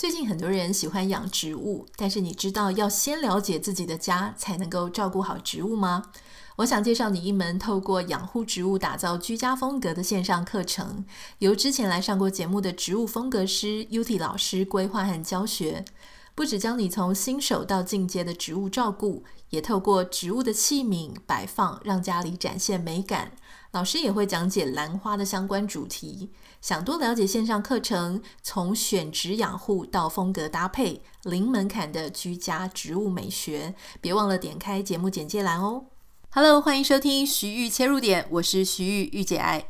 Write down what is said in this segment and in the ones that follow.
最近很多人喜欢养植物，但是你知道要先了解自己的家，才能够照顾好植物吗？我想介绍你一门透过养护植物打造居家风格的线上课程，由之前来上过节目的植物风格师 U T 老师规划和教学。不只教你从新手到进阶的植物照顾，也透过植物的器皿摆放，让家里展现美感。老师也会讲解兰花的相关主题。想多了解线上课程，从选植养护到风格搭配，零门槛的居家植物美学，别忘了点开节目简介栏哦。Hello，欢迎收听徐玉切入点，我是徐玉，御姐爱。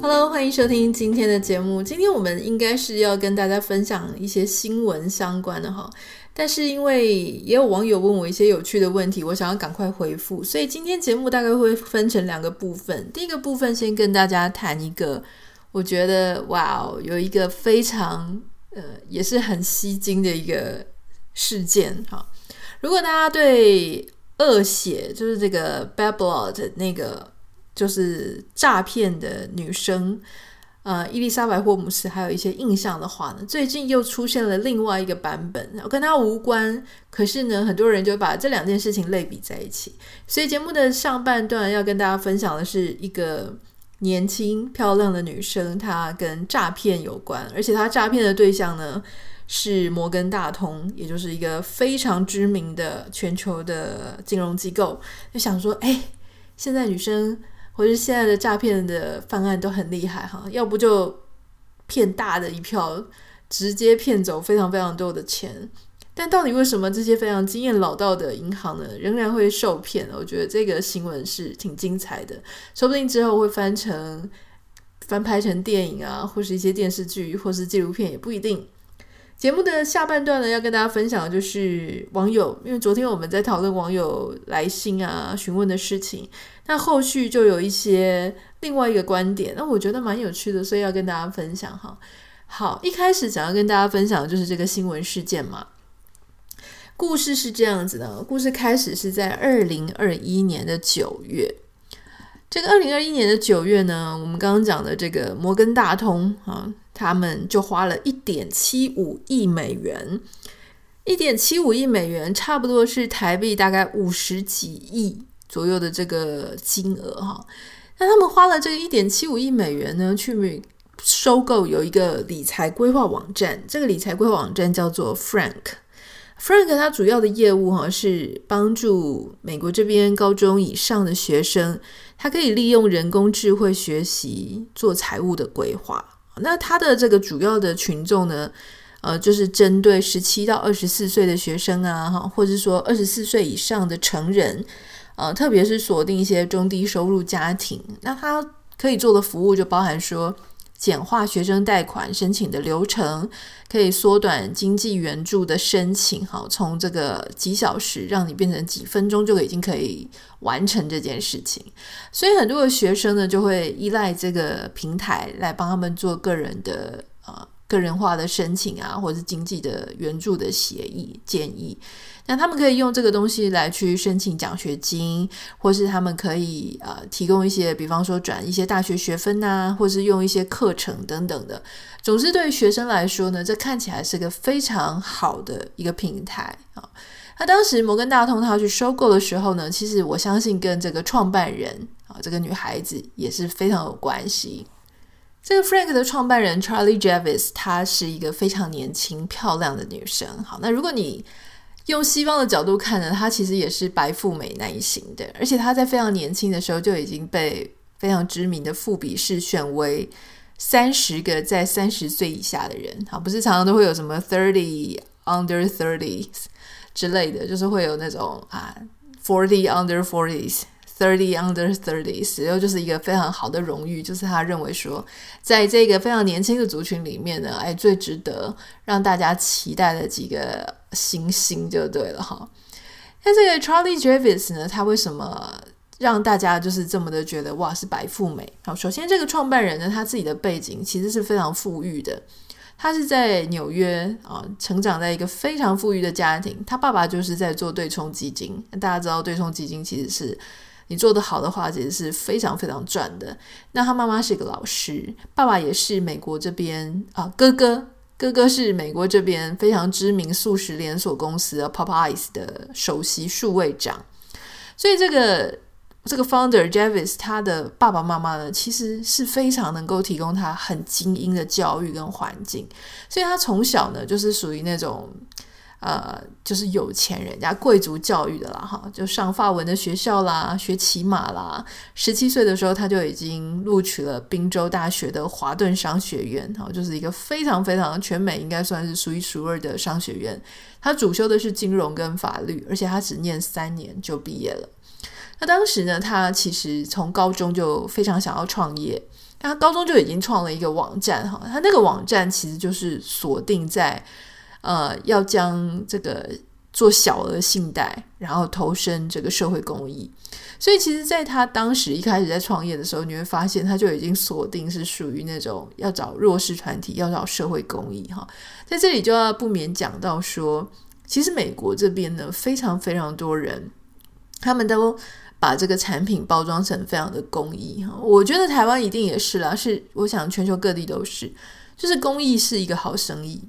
Hello，欢迎收听今天的节目。今天我们应该是要跟大家分享一些新闻相关的哈。但是因为也有网友问我一些有趣的问题，我想要赶快回复，所以今天节目大概会分成两个部分。第一个部分先跟大家谈一个，我觉得哇哦，有一个非常呃也是很吸睛的一个事件哈。如果大家对恶血就是这个 Bad Blood 那个就是诈骗的女生。呃，伊丽莎白·霍姆斯还有一些印象的话呢，最近又出现了另外一个版本，跟他无关，可是呢，很多人就把这两件事情类比在一起。所以节目的上半段要跟大家分享的是一个年轻漂亮的女生，她跟诈骗有关，而且她诈骗的对象呢是摩根大通，也就是一个非常知名的全球的金融机构。就想说，哎，现在女生。或是现在的诈骗的犯案都很厉害哈，要不就骗大的一票，直接骗走非常非常多的钱。但到底为什么这些非常经验老道的银行呢，仍然会受骗？我觉得这个新闻是挺精彩的，说不定之后会翻成翻拍成电影啊，或是一些电视剧，或是纪录片也不一定。节目的下半段呢，要跟大家分享的就是网友，因为昨天我们在讨论网友来信啊、询问的事情，那后续就有一些另外一个观点，那我觉得蛮有趣的，所以要跟大家分享哈。好，一开始想要跟大家分享的就是这个新闻事件嘛。故事是这样子的，故事开始是在二零二一年的九月。这个二零二一年的九月呢，我们刚刚讲的这个摩根大通啊。他们就花了一点七五亿美元，一点七五亿美元差不多是台币大概五十几亿左右的这个金额哈。那他们花了这个一点七五亿美元呢，去收购有一个理财规划网站，这个理财规划网站叫做 Frank。Frank 它主要的业务哈是帮助美国这边高中以上的学生，他可以利用人工智慧学习做财务的规划。那他的这个主要的群众呢，呃，就是针对十七到二十四岁的学生啊，哈，或者说二十四岁以上的成人，呃，特别是锁定一些中低收入家庭。那他可以做的服务就包含说，简化学生贷款申请的流程，可以缩短经济援助的申请，哈，从这个几小时让你变成几分钟就已经可以完成这件事情。所以很多的学生呢，就会依赖这个平台来帮他们做个人的呃个人化的申请啊，或者是经济的援助的协议建议。那他们可以用这个东西来去申请奖学金，或是他们可以呃提供一些，比方说转一些大学学分呐，或是用一些课程等等的。总之，对于学生来说呢，这看起来是个非常好的一个平台啊。那当时摩根大通他去收购的时候呢，其实我相信跟这个创办人啊，这个女孩子也是非常有关系。这个 Frank 的创办人 Charlie Javis，她是一个非常年轻漂亮的女生。好，那如果你用西方的角度看呢，他其实也是白富美那一型的，而且他在非常年轻的时候就已经被非常知名的富比士选为三十个在三十岁以下的人。好，不是常常都会有什么 thirty under thirties 之类的，就是会有那种啊 forty under forties。Thirty under thirties，然后就是一个非常好的荣誉，就是他认为说，在这个非常年轻的族群里面呢，哎，最值得让大家期待的几个星星就对了哈。那这个 Charlie Javis 呢，他为什么让大家就是这么的觉得哇是白富美？好，首先这个创办人呢，他自己的背景其实是非常富裕的，他是在纽约啊成长在一个非常富裕的家庭，他爸爸就是在做对冲基金，大家知道对冲基金其实是。你做得好的话，其实是非常非常赚的。那他妈妈是一个老师，爸爸也是美国这边啊，哥哥哥哥是美国这边非常知名素食连锁公司的 Popeyes 的首席数位长，所以这个。这个 founder Javis 他的爸爸妈妈呢，其实是非常能够提供他很精英的教育跟环境，所以他从小呢就是属于那种呃，就是有钱人家贵族教育的啦，哈，就上法文的学校啦，学骑马啦。十七岁的时候，他就已经录取了宾州大学的华顿商学院，哈，就是一个非常非常全美应该算是数一数二的商学院。他主修的是金融跟法律，而且他只念三年就毕业了。那当时呢，他其实从高中就非常想要创业，他高中就已经创了一个网站哈，他那个网站其实就是锁定在呃要将这个做小额信贷，然后投身这个社会公益。所以其实，在他当时一开始在创业的时候，你会发现他就已经锁定是属于那种要找弱势团体，要找社会公益哈。在这里就要不免讲到说，其实美国这边呢，非常非常多人，他们都。把这个产品包装成非常的公益哈，我觉得台湾一定也是啦，是我想全球各地都是，就是公益是一个好生意。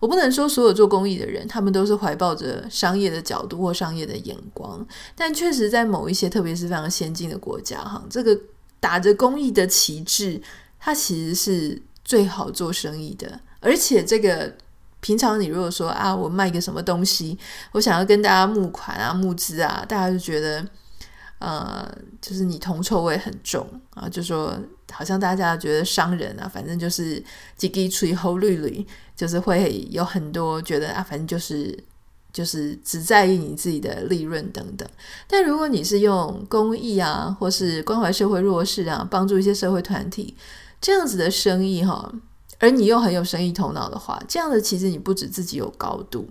我不能说所有做公益的人，他们都是怀抱着商业的角度或商业的眼光，但确实在某一些特别是非常先进的国家哈，这个打着公益的旗帜，它其实是最好做生意的。而且这个平常你如果说啊，我卖个什么东西，我想要跟大家募款啊、募资啊，大家就觉得。呃，就是你铜臭味很重啊，就说好像大家觉得商人啊，反正就是叽叽吹后绿绿，就是会有很多觉得啊，反正就是就是只在意你自己的利润等等。但如果你是用公益啊，或是关怀社会弱势啊，帮助一些社会团体这样子的生意哈，而你又很有生意头脑的话，这样的其实你不止自己有高度。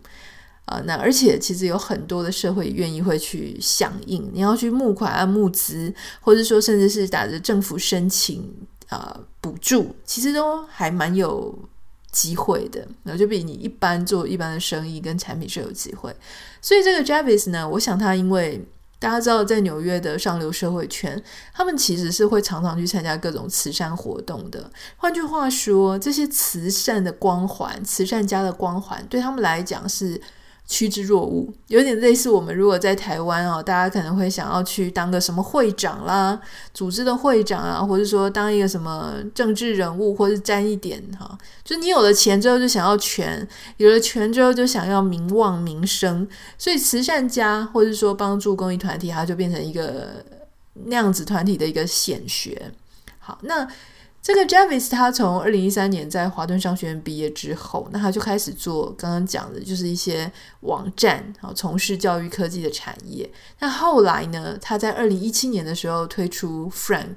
啊，那而且其实有很多的社会愿意会去响应，你要去募款啊、募资，或者说甚至是打着政府申请啊补助，其实都还蛮有机会的。那就比你一般做一般的生意跟产品是有机会。所以这个 Javis 呢，我想他因为大家知道，在纽约的上流社会圈，他们其实是会常常去参加各种慈善活动的。换句话说，这些慈善的光环、慈善家的光环，对他们来讲是。趋之若鹜，有点类似我们如果在台湾哦，大家可能会想要去当个什么会长啦，组织的会长啊，或者说当一个什么政治人物，或者沾一点哈，就你有了钱之后就想要权，有了权之后就想要名望名声，所以慈善家或者说帮助公益团体，它就变成一个那样子团体的一个显学。好，那。这个 Javis 他从二零一三年在华顿商学院毕业之后，那他就开始做刚刚讲的，就是一些网站，啊，从事教育科技的产业。那后来呢，他在二零一七年的时候推出 Frank，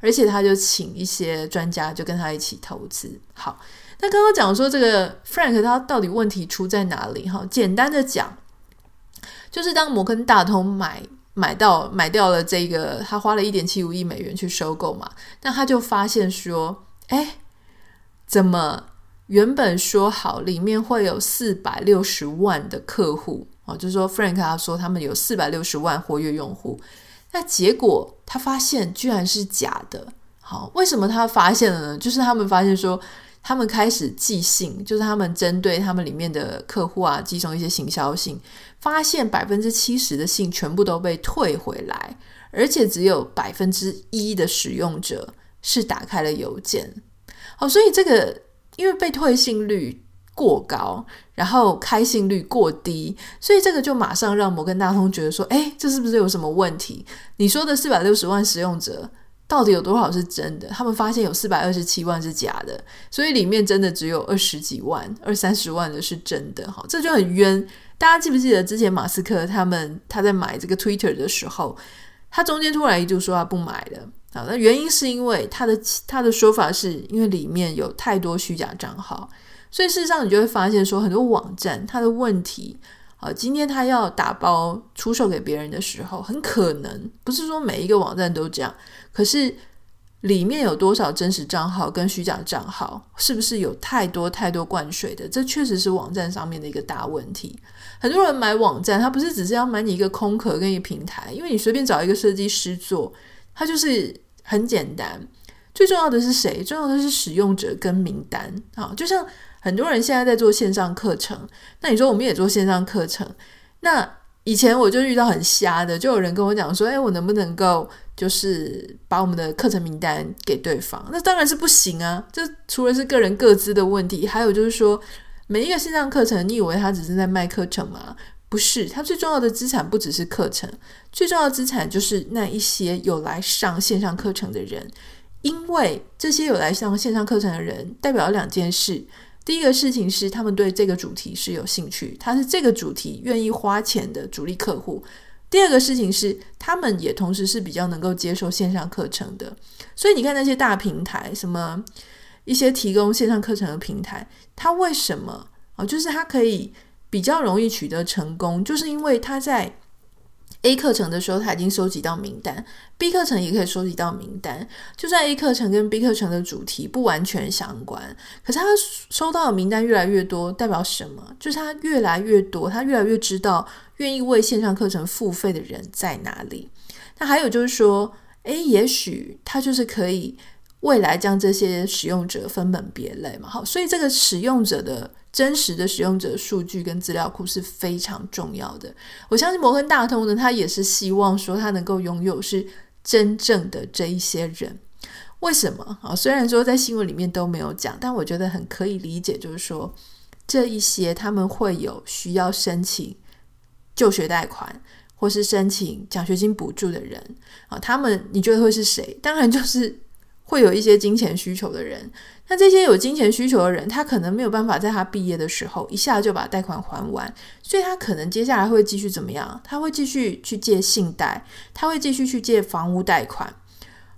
而且他就请一些专家就跟他一起投资。好，那刚刚讲说这个 Frank 他到底问题出在哪里？哈，简单的讲，就是当摩根大通买。买到买掉了这个，他花了一点七五亿美元去收购嘛，那他就发现说，哎，怎么原本说好里面会有四百六十万的客户哦，就是说 Frank 他说他们有四百六十万活跃用户，那结果他发现居然是假的。好，为什么他发现了呢？就是他们发现说。他们开始寄信，就是他们针对他们里面的客户啊，寄送一些行销信，发现百分之七十的信全部都被退回来，而且只有百分之一的使用者是打开了邮件。好，所以这个因为被退信率过高，然后开信率过低，所以这个就马上让摩根大通觉得说，诶，这是不是有什么问题？你说的四百六十万使用者。到底有多少是真的？他们发现有四百二十七万是假的，所以里面真的只有二十几万、二三十万的是真的。好，这就很冤。大家记不记得之前马斯克他们他在买这个 Twitter 的时候，他中间突然一度说他不买了。好，那原因是因为他的他的说法是因为里面有太多虚假账号，所以事实上你就会发现说很多网站它的问题。啊，今天他要打包出售给别人的时候，很可能不是说每一个网站都这样，可是里面有多少真实账号跟虚假账号，是不是有太多太多灌水的？这确实是网站上面的一个大问题。很多人买网站，他不是只是要买你一个空壳跟一个平台，因为你随便找一个设计师做，它就是很简单。最重要的是谁？重要的是使用者跟名单啊！就像很多人现在在做线上课程，那你说我们也做线上课程，那以前我就遇到很瞎的，就有人跟我讲说：“哎，我能不能够？”就是把我们的课程名单给对方，那当然是不行啊！这除了是个人各自的问题，还有就是说，每一个线上课程，你以为他只是在卖课程吗？不是，他最重要的资产不只是课程，最重要的资产就是那一些有来上线上课程的人，因为这些有来上线上课程的人，代表了两件事：第一个事情是他们对这个主题是有兴趣，他是这个主题愿意花钱的主力客户。第二个事情是，他们也同时是比较能够接受线上课程的，所以你看那些大平台，什么一些提供线上课程的平台，它为什么啊？就是它可以比较容易取得成功，就是因为它在。A 课程的时候，他已经收集到名单；B 课程也可以收集到名单。就算 A 课程跟 B 课程的主题不完全相关，可是他收到的名单越来越多，代表什么？就是他越来越多，他越来越知道愿意为线上课程付费的人在哪里。那还有就是说，诶，也许他就是可以未来将这些使用者分门别类嘛。好，所以这个使用者的。真实的使用者数据跟资料库是非常重要的。我相信摩根大通呢，他也是希望说他能够拥有是真正的这一些人。为什么啊？虽然说在新闻里面都没有讲，但我觉得很可以理解，就是说这一些他们会有需要申请就学贷款或是申请奖学金补助的人啊。他们你觉得会是谁？当然就是。会有一些金钱需求的人，那这些有金钱需求的人，他可能没有办法在他毕业的时候一下就把贷款还完，所以他可能接下来会继续怎么样？他会继续去借信贷，他会继续去借房屋贷款。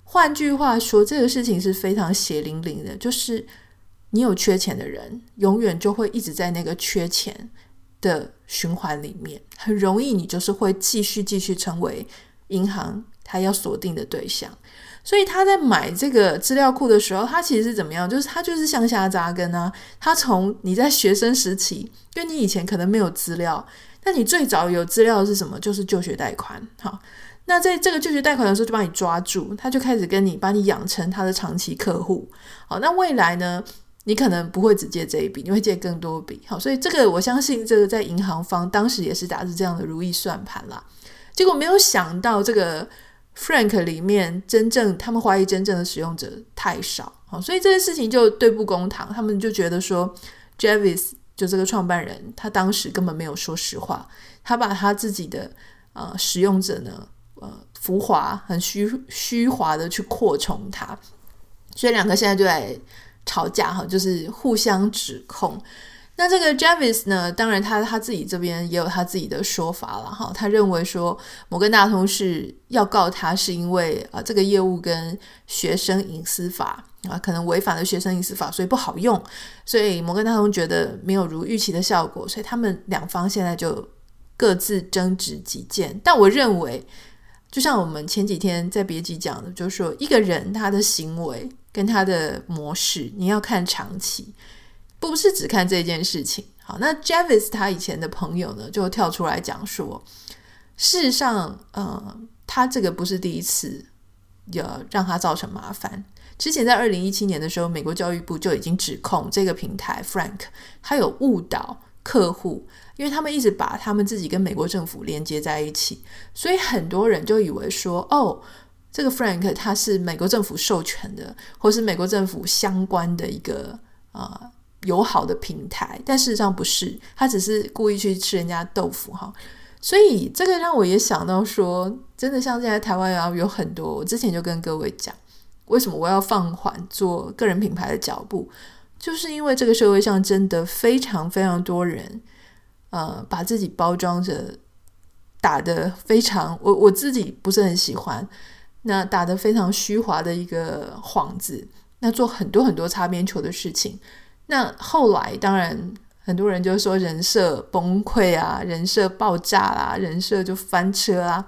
换句话说，这个事情是非常血淋淋的，就是你有缺钱的人，永远就会一直在那个缺钱的循环里面，很容易你就是会继续继续成为银行他要锁定的对象。所以他在买这个资料库的时候，他其实是怎么样？就是他就是向下扎根啊。他从你在学生时期，因为你以前可能没有资料，那你最早有资料是什么？就是就学贷款。好，那在这个就学贷款的时候，就把你抓住，他就开始跟你把你养成他的长期客户。好，那未来呢？你可能不会只借这一笔，你会借更多笔。好，所以这个我相信，这个在银行方当时也是打着这样的如意算盘啦。结果没有想到这个。Frank 里面真正他们怀疑真正的使用者太少啊，所以这件事情就对簿公堂。他们就觉得说，Javis 就这个创办人，他当时根本没有说实话，他把他自己的呃使用者呢，呃浮华很虚虚华的去扩充他，所以两个现在就在吵架哈，就是互相指控。那这个 Javis 呢，当然他他自己这边也有他自己的说法了哈。他认为说摩根大通是要告他，是因为啊这个业务跟学生隐私法啊可能违反了学生隐私法，所以不好用。所以摩根大通觉得没有如预期的效果，所以他们两方现在就各自争执己见。但我认为，就像我们前几天在别集讲的，就是说一个人他的行为跟他的模式，你要看长期。不是只看这件事情。好，那 Javis 他以前的朋友呢，就跳出来讲说，事实上，呃，他这个不是第一次要让他造成麻烦。之前在二零一七年的时候，美国教育部就已经指控这个平台 Frank 他有误导客户，因为他们一直把他们自己跟美国政府连接在一起，所以很多人就以为说，哦，这个 Frank 他是美国政府授权的，或是美国政府相关的一个啊。友好的平台，但事实上不是，他只是故意去吃人家豆腐哈。所以这个让我也想到说，真的像现在台湾啊，有很多，我之前就跟各位讲，为什么我要放缓做个人品牌的脚步，就是因为这个社会上真的非常非常多人，呃，把自己包装着，打得非常，我我自己不是很喜欢，那打得非常虚华的一个幌子，那做很多很多擦边球的事情。那后来，当然很多人就说人设崩溃啊，人设爆炸啦，人设就翻车啦。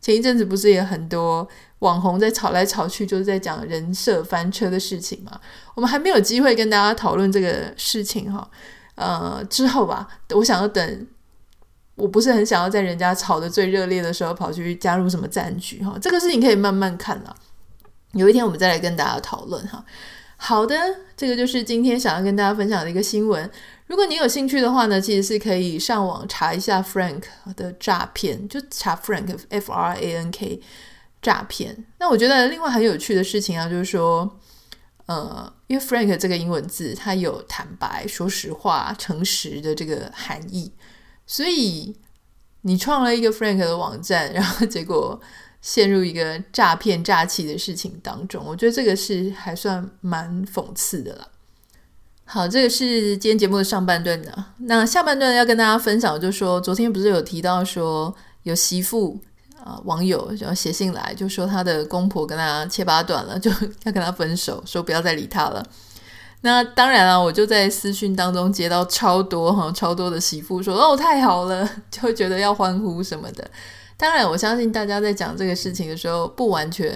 前一阵子不是也很多网红在吵来吵去，就是在讲人设翻车的事情嘛。我们还没有机会跟大家讨论这个事情哈。呃，之后吧，我想要等，我不是很想要在人家吵得最热烈的时候跑去加入什么战局哈。这个事情可以慢慢看了，有一天我们再来跟大家讨论哈。好的，这个就是今天想要跟大家分享的一个新闻。如果你有兴趣的话呢，其实是可以上网查一下 Frank 的诈骗，就查 Frank F R A N K 诈骗。那我觉得另外很有趣的事情啊，就是说，呃，因为 Frank 这个英文字，它有坦白、说实话、诚实的这个含义，所以你创了一个 Frank 的网站，然后结果陷入一个诈骗、诈欺的事情当中，我觉得这个是还算蛮讽刺的啦。好，这个是今天节目的上半段的。那下半段要跟大家分享，就是说昨天不是有提到说有媳妇啊、网友就要写信来，就说他的公婆跟他切八段了，就 要跟他分手，说不要再理他了。那当然了，我就在私讯当中接到超多哈超多的媳妇说哦太好了，就觉得要欢呼什么的。当然，我相信大家在讲这个事情的时候，不完全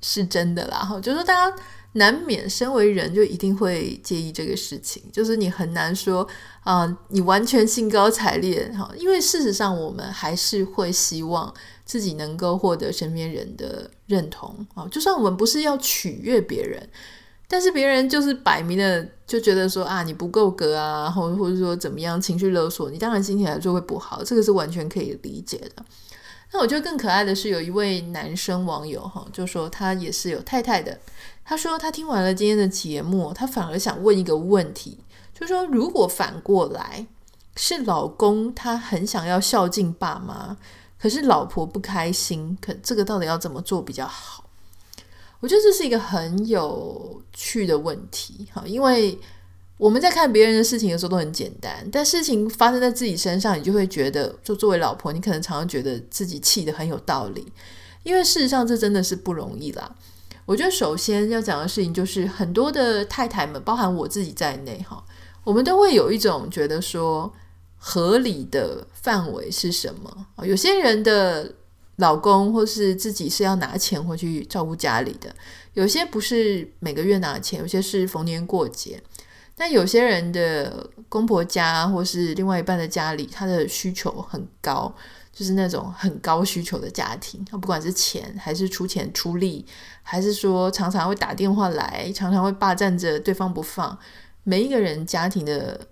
是真的啦哈，就是说大家。难免身为人就一定会介意这个事情，就是你很难说啊、你完全兴高采烈哈，因为事实上我们还是会希望自己能够获得身边人的认同啊，就算我们不是要取悦别人，但是别人就是摆明的就觉得说啊你不够格啊，或或者说怎么样情绪勒索你，当然心情来说会不好，这个是完全可以理解的。那我觉得更可爱的是有一位男生网友哈，就说他也是有太太的。他说他听完了今天的节目，他反而想问一个问题，就是说如果反过来是老公他很想要孝敬爸妈，可是老婆不开心，可这个到底要怎么做比较好？我觉得这是一个很有趣的问题哈，因为。我们在看别人的事情的时候都很简单，但事情发生在自己身上，你就会觉得，就作为老婆，你可能常常觉得自己气得很有道理，因为事实上这真的是不容易啦。我觉得首先要讲的事情就是，很多的太太们，包含我自己在内，哈，我们都会有一种觉得说，合理的范围是什么？有些人的老公或是自己是要拿钱回去照顾家里的，有些不是每个月拿钱，有些是逢年过节。那有些人的公婆家或是另外一半的家里，他的需求很高，就是那种很高需求的家庭。不管是钱，还是出钱出力，还是说常常会打电话来，常常会霸占着对方不放。每一个人家庭的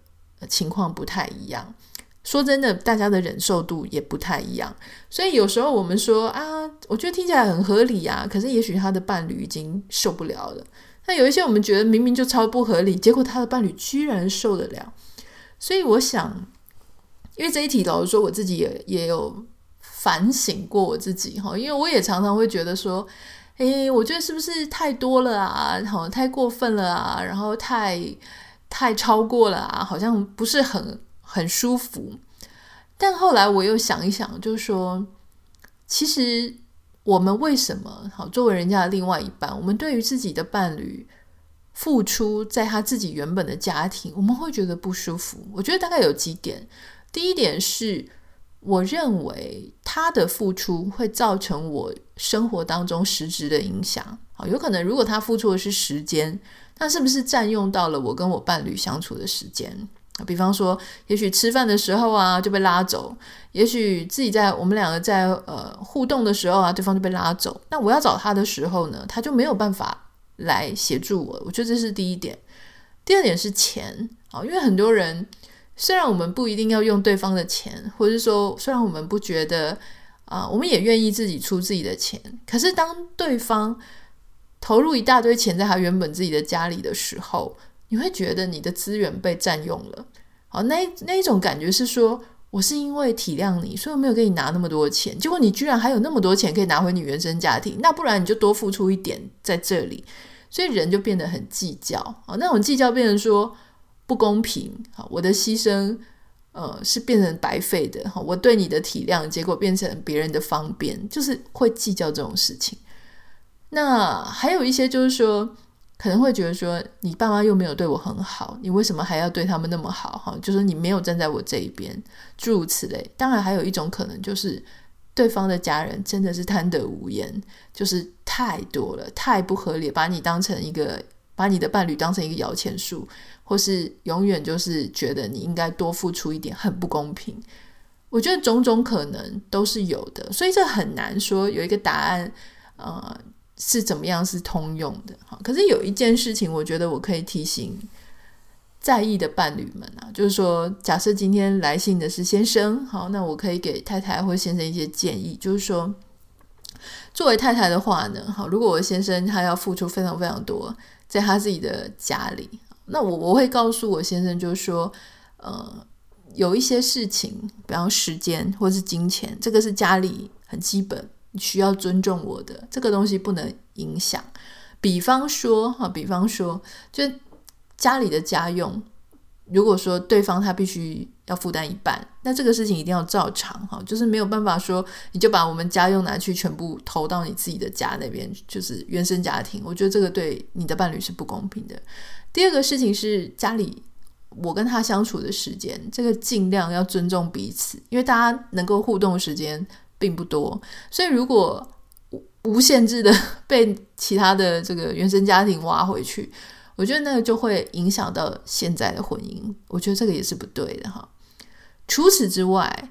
情况不太一样，说真的，大家的忍受度也不太一样。所以有时候我们说啊，我觉得听起来很合理啊，可是也许他的伴侣已经受不了了。那有一些我们觉得明明就超不合理，结果他的伴侣居然受得了，所以我想，因为这一题老实说，我自己也也有反省过我自己哈，因为我也常常会觉得说，诶，我觉得是不是太多了啊，好，太过分了啊，然后太太超过了啊，好像不是很很舒服。但后来我又想一想，就是说，其实。我们为什么好作为人家的另外一半？我们对于自己的伴侣付出，在他自己原本的家庭，我们会觉得不舒服。我觉得大概有几点。第一点是，我认为他的付出会造成我生活当中实质的影响。好，有可能如果他付出的是时间，那是不是占用到了我跟我伴侣相处的时间？比方说，也许吃饭的时候啊就被拉走，也许自己在我们两个在呃互动的时候啊，对方就被拉走。那我要找他的时候呢，他就没有办法来协助我。我觉得这是第一点。第二点是钱啊，因为很多人虽然我们不一定要用对方的钱，或者是说虽然我们不觉得啊，我们也愿意自己出自己的钱，可是当对方投入一大堆钱在他原本自己的家里的时候，你会觉得你的资源被占用了，好，那那一种感觉是说，我是因为体谅你，所以我没有给你拿那么多钱，结果你居然还有那么多钱可以拿回你原生家庭，那不然你就多付出一点在这里，所以人就变得很计较，啊，那种计较变成说不公平，好，我的牺牲，呃，是变成白费的，哈，我对你的体谅，结果变成别人的方便，就是会计较这种事情。那还有一些就是说。可能会觉得说，你爸妈又没有对我很好，你为什么还要对他们那么好？哈，就是你没有站在我这一边，诸如此类。当然，还有一种可能就是，对方的家人真的是贪得无厌，就是太多了，太不合理，把你当成一个，把你的伴侣当成一个摇钱树，或是永远就是觉得你应该多付出一点，很不公平。我觉得种种可能都是有的，所以这很难说有一个答案，呃，是怎么样是通用的哈。可是有一件事情，我觉得我可以提醒。在意的伴侣们啊，就是说，假设今天来信的是先生，好，那我可以给太太或先生一些建议，就是说，作为太太的话呢，好，如果我先生他要付出非常非常多，在他自己的家里，那我我会告诉我先生，就是说，呃，有一些事情，比方时间或是金钱，这个是家里很基本需要尊重我的，这个东西不能影响。比方说，哈，比方说，就。家里的家用，如果说对方他必须要负担一半，那这个事情一定要照常哈，就是没有办法说你就把我们家用拿去全部投到你自己的家那边，就是原生家庭。我觉得这个对你的伴侣是不公平的。第二个事情是家里我跟他相处的时间，这个尽量要尊重彼此，因为大家能够互动的时间并不多，所以如果无限制的 被其他的这个原生家庭挖回去。我觉得那个就会影响到现在的婚姻，我觉得这个也是不对的哈。除此之外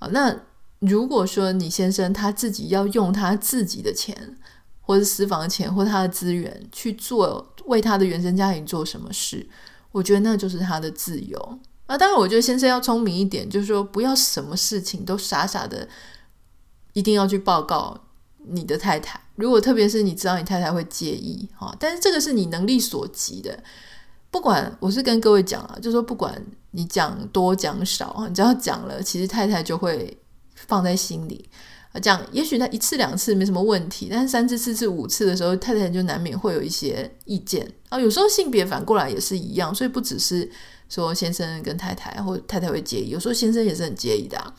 啊，那如果说你先生他自己要用他自己的钱，或者私房钱，或他的资源去做为他的原生家庭做什么事，我觉得那就是他的自由啊。当然，我觉得先生要聪明一点，就是说不要什么事情都傻傻的一定要去报告你的太太。如果特别是你知道你太太会介意哈，但是这个是你能力所及的。不管我是跟各位讲啊，就说不管你讲多讲少啊，你只要讲了，其实太太就会放在心里啊。讲也许他一次两次没什么问题，但是三次四次五次的时候，太太就难免会有一些意见啊。有时候性别反过来也是一样，所以不只是说先生跟太太或太太会介意，有时候先生也是很介意的啊。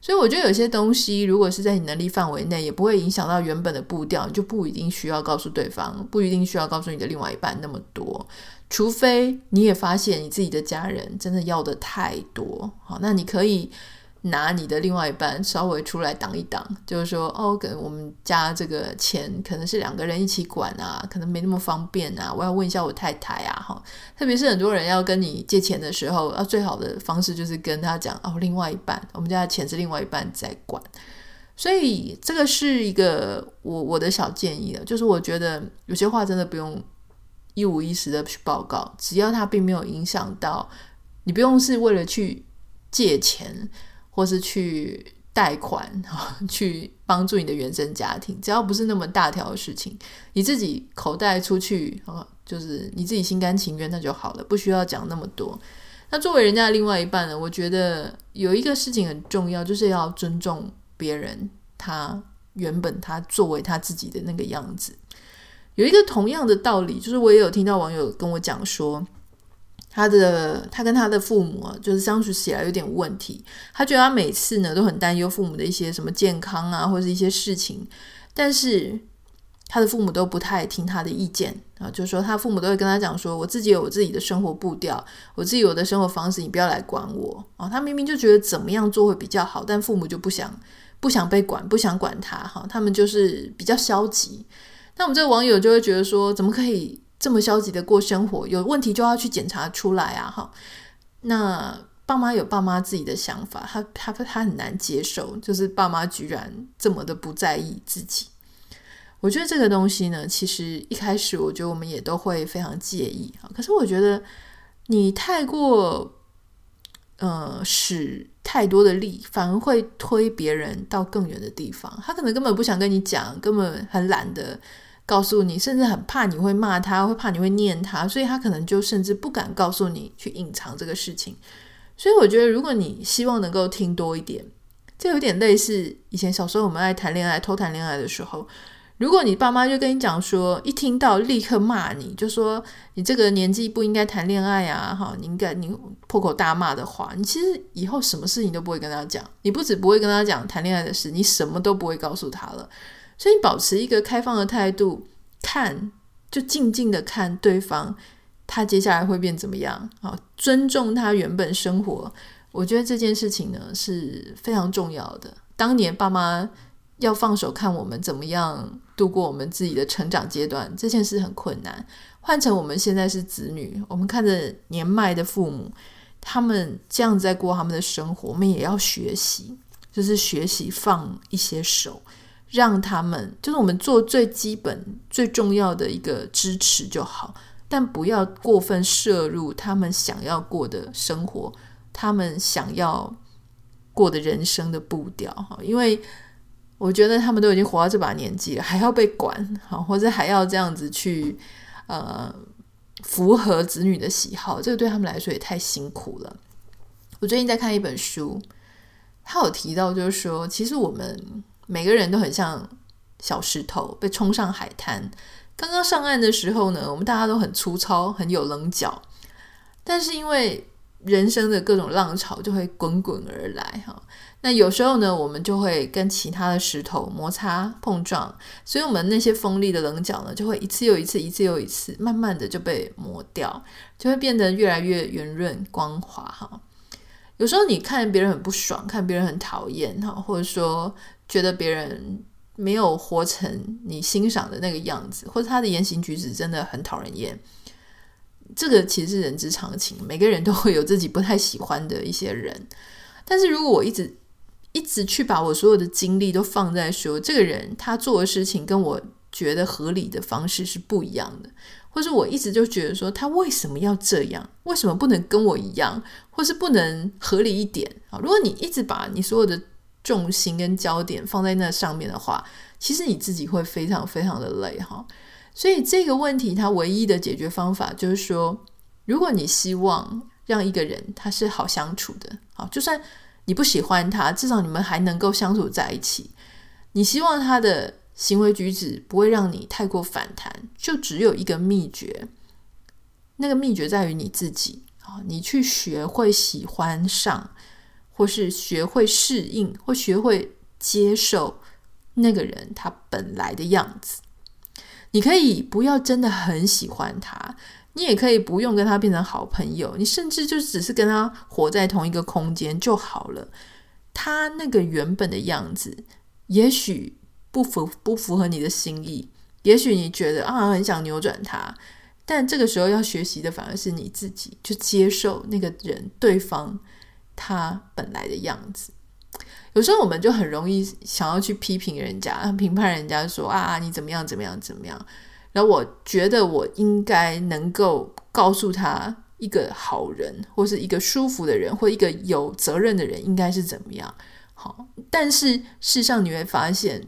所以我觉得有些东西，如果是在你能力范围内，也不会影响到原本的步调，你就不一定需要告诉对方，不一定需要告诉你的另外一半那么多，除非你也发现你自己的家人真的要的太多，好，那你可以。拿你的另外一半稍微出来挡一挡，就是说，哦，可能我们家这个钱可能是两个人一起管啊，可能没那么方便啊。我要问一下我太太啊，哈，特别是很多人要跟你借钱的时候，啊，最好的方式就是跟他讲，哦，另外一半，我们家的钱是另外一半在管。所以这个是一个我我的小建议了，就是我觉得有些话真的不用一五一十的去报告，只要他并没有影响到你，不用是为了去借钱。或是去贷款，去帮助你的原生家庭，只要不是那么大条的事情，你自己口袋出去，就是你自己心甘情愿那就好了，不需要讲那么多。那作为人家的另外一半呢，我觉得有一个事情很重要，就是要尊重别人，他原本他作为他自己的那个样子。有一个同样的道理，就是我也有听到网友跟我讲说。他的他跟他的父母，就是相处起来有点问题。他觉得他每次呢都很担忧父母的一些什么健康啊，或者是一些事情，但是他的父母都不太听他的意见啊。就是说，他父母都会跟他讲说：“我自己有我自己的生活步调，我自己有的生活方式，你不要来管我啊。”他明明就觉得怎么样做会比较好，但父母就不想不想被管，不想管他哈。他们就是比较消极。那我们这个网友就会觉得说：“怎么可以？”这么消极的过生活，有问题就要去检查出来啊！哈，那爸妈有爸妈自己的想法，他他他很难接受，就是爸妈居然这么的不在意自己。我觉得这个东西呢，其实一开始我觉得我们也都会非常介意啊。可是我觉得你太过呃使太多的力，反而会推别人到更远的地方。他可能根本不想跟你讲，根本很懒得。告诉你，甚至很怕你会骂他，会怕你会念他，所以他可能就甚至不敢告诉你去隐藏这个事情。所以我觉得，如果你希望能够听多一点，这有点类似以前小时候我们爱谈恋爱、偷谈恋爱的时候，如果你爸妈就跟你讲说，一听到立刻骂你，就说你这个年纪不应该谈恋爱啊，哈，你应该你破口大骂的话，你其实以后什么事情都不会跟他讲，你不止不会跟他讲谈恋爱的事，你什么都不会告诉他了。所以保持一个开放的态度，看就静静的看对方，他接下来会变怎么样？啊，尊重他原本生活，我觉得这件事情呢是非常重要的。当年爸妈要放手看我们怎么样度过我们自己的成长阶段，这件事很困难。换成我们现在是子女，我们看着年迈的父母，他们这样在过他们的生活，我们也要学习，就是学习放一些手，让他们就是我们做最基本、最重要的一个支持就好，但不要过分摄入他们想要过的生活，他们想要过的人生的步调哈，因为我觉得他们都已经活到这把年纪了，还要被管好，或者还要这样子去呃符合子女的喜好，这个对他们来说也太辛苦了。我最近在看一本书，他有提到，就是说，其实我们。每个人都很像小石头被冲上海滩。刚刚上岸的时候呢，我们大家都很粗糙，很有棱角。但是因为人生的各种浪潮就会滚滚而来哈，那有时候呢，我们就会跟其他的石头摩擦碰撞，所以我们那些锋利的棱角呢，就会一次又一次，一次又一次，慢慢的就被磨掉，就会变得越来越圆润光滑哈。有时候你看别人很不爽，看别人很讨厌哈，或者说。觉得别人没有活成你欣赏的那个样子，或者他的言行举止真的很讨人厌，这个其实是人之常情，每个人都会有自己不太喜欢的一些人。但是如果我一直 一直去把我所有的精力都放在说这个人他做的事情跟我觉得合理的方式是不一样的，或是我一直就觉得说他为什么要这样，为什么不能跟我一样，或是不能合理一点啊？如果你一直把你所有的重心跟焦点放在那上面的话，其实你自己会非常非常的累哈。所以这个问题，它唯一的解决方法就是说，如果你希望让一个人他是好相处的，好，就算你不喜欢他，至少你们还能够相处在一起。你希望他的行为举止不会让你太过反弹，就只有一个秘诀，那个秘诀在于你自己啊，你去学会喜欢上。或是学会适应，或学会接受那个人他本来的样子。你可以不要真的很喜欢他，你也可以不用跟他变成好朋友，你甚至就只是跟他活在同一个空间就好了。他那个原本的样子，也许不符不符合你的心意，也许你觉得啊很想扭转他，但这个时候要学习的反而是你自己，就接受那个人对方。他本来的样子，有时候我们就很容易想要去批评人家，评判人家说啊，你怎么样怎么样怎么样。然后我觉得我应该能够告诉他一个好人，或是一个舒服的人，或一个有责任的人应该是怎么样。好，但是事实上你会发现，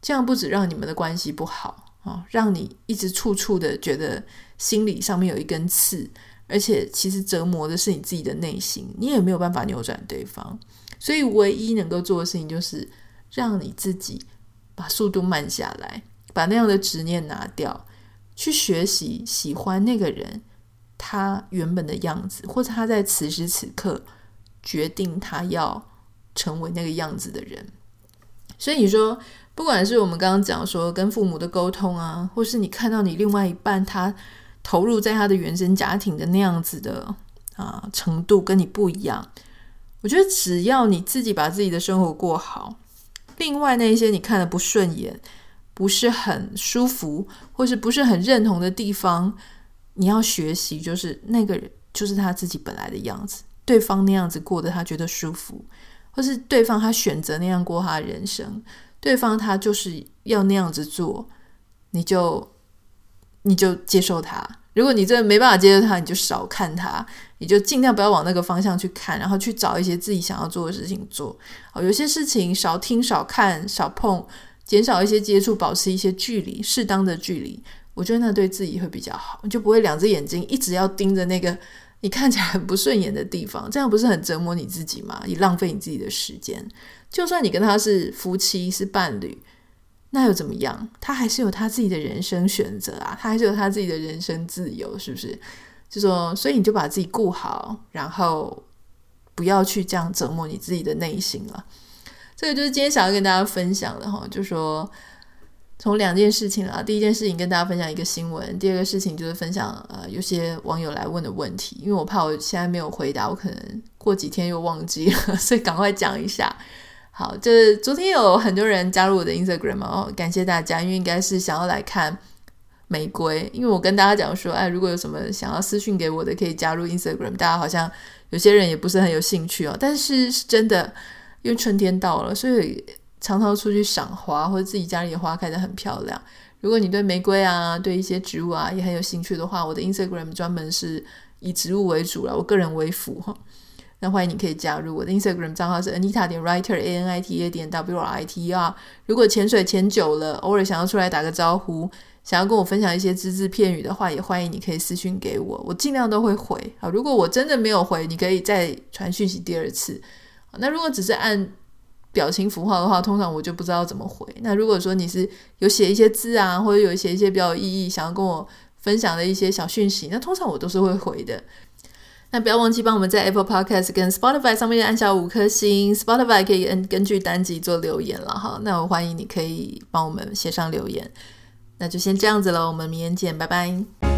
这样不止让你们的关系不好啊，让你一直处处的觉得心里上面有一根刺。而且，其实折磨的是你自己的内心，你也没有办法扭转对方。所以，唯一能够做的事情就是让你自己把速度慢下来，把那样的执念拿掉，去学习喜欢那个人他原本的样子，或者他在此时此刻决定他要成为那个样子的人。所以，你说，不管是我们刚刚讲说跟父母的沟通啊，或是你看到你另外一半他。投入在他的原生家庭的那样子的啊程度跟你不一样，我觉得只要你自己把自己的生活过好，另外那一些你看的不顺眼、不是很舒服或是不是很认同的地方，你要学习，就是那个人就是他自己本来的样子，对方那样子过得他觉得舒服，或是对方他选择那样过他的人生，对方他就是要那样子做，你就。你就接受他。如果你真的没办法接受他，你就少看他，你就尽量不要往那个方向去看，然后去找一些自己想要做的事情做。好，有些事情少听、少看、少碰，减少一些接触，保持一些距离，适当的距离。我觉得那对自己会比较好，你就不会两只眼睛一直要盯着那个你看起来很不顺眼的地方，这样不是很折磨你自己吗？你浪费你自己的时间。就算你跟他是夫妻、是伴侣。那又怎么样？他还是有他自己的人生选择啊，他还是有他自己的人生自由，是不是？就说，所以你就把自己顾好，然后不要去这样折磨你自己的内心了。这个就是今天想要跟大家分享的哈，就说从两件事情啊，第一件事情跟大家分享一个新闻，第二个事情就是分享呃有些网友来问的问题，因为我怕我现在没有回答，我可能过几天又忘记了，所以赶快讲一下。好，就是昨天有很多人加入我的 Instagram 哦，感谢大家，因为应该是想要来看玫瑰。因为我跟大家讲说，哎，如果有什么想要私讯给我的，可以加入 Instagram。大家好像有些人也不是很有兴趣哦，但是是真的，因为春天到了，所以常常出去赏花，或者自己家里的花开得很漂亮。如果你对玫瑰啊，对一些植物啊也很有兴趣的话，我的 Instagram 专门是以植物为主了，我个人为辅哈。那欢迎你可以加入我的 Instagram 账号是 Anita 点 Writer A N I T A 点 W R I T E R。如果潜水潜久了，偶尔想要出来打个招呼，想要跟我分享一些只字片语的话，也欢迎你可以私讯给我，我尽量都会回啊。如果我真的没有回，你可以再传讯息第二次。那如果只是按表情符号的话，通常我就不知道怎么回。那如果说你是有写一些字啊，或者有写一些比较有意义，想要跟我分享的一些小讯息，那通常我都是会回的。那不要忘记帮我们在 Apple Podcast 跟 Spotify 上面按下五颗星，Spotify 可以根根据单集做留言了哈。那我欢迎你可以帮我们写上留言。那就先这样子了，我们明天见，拜拜。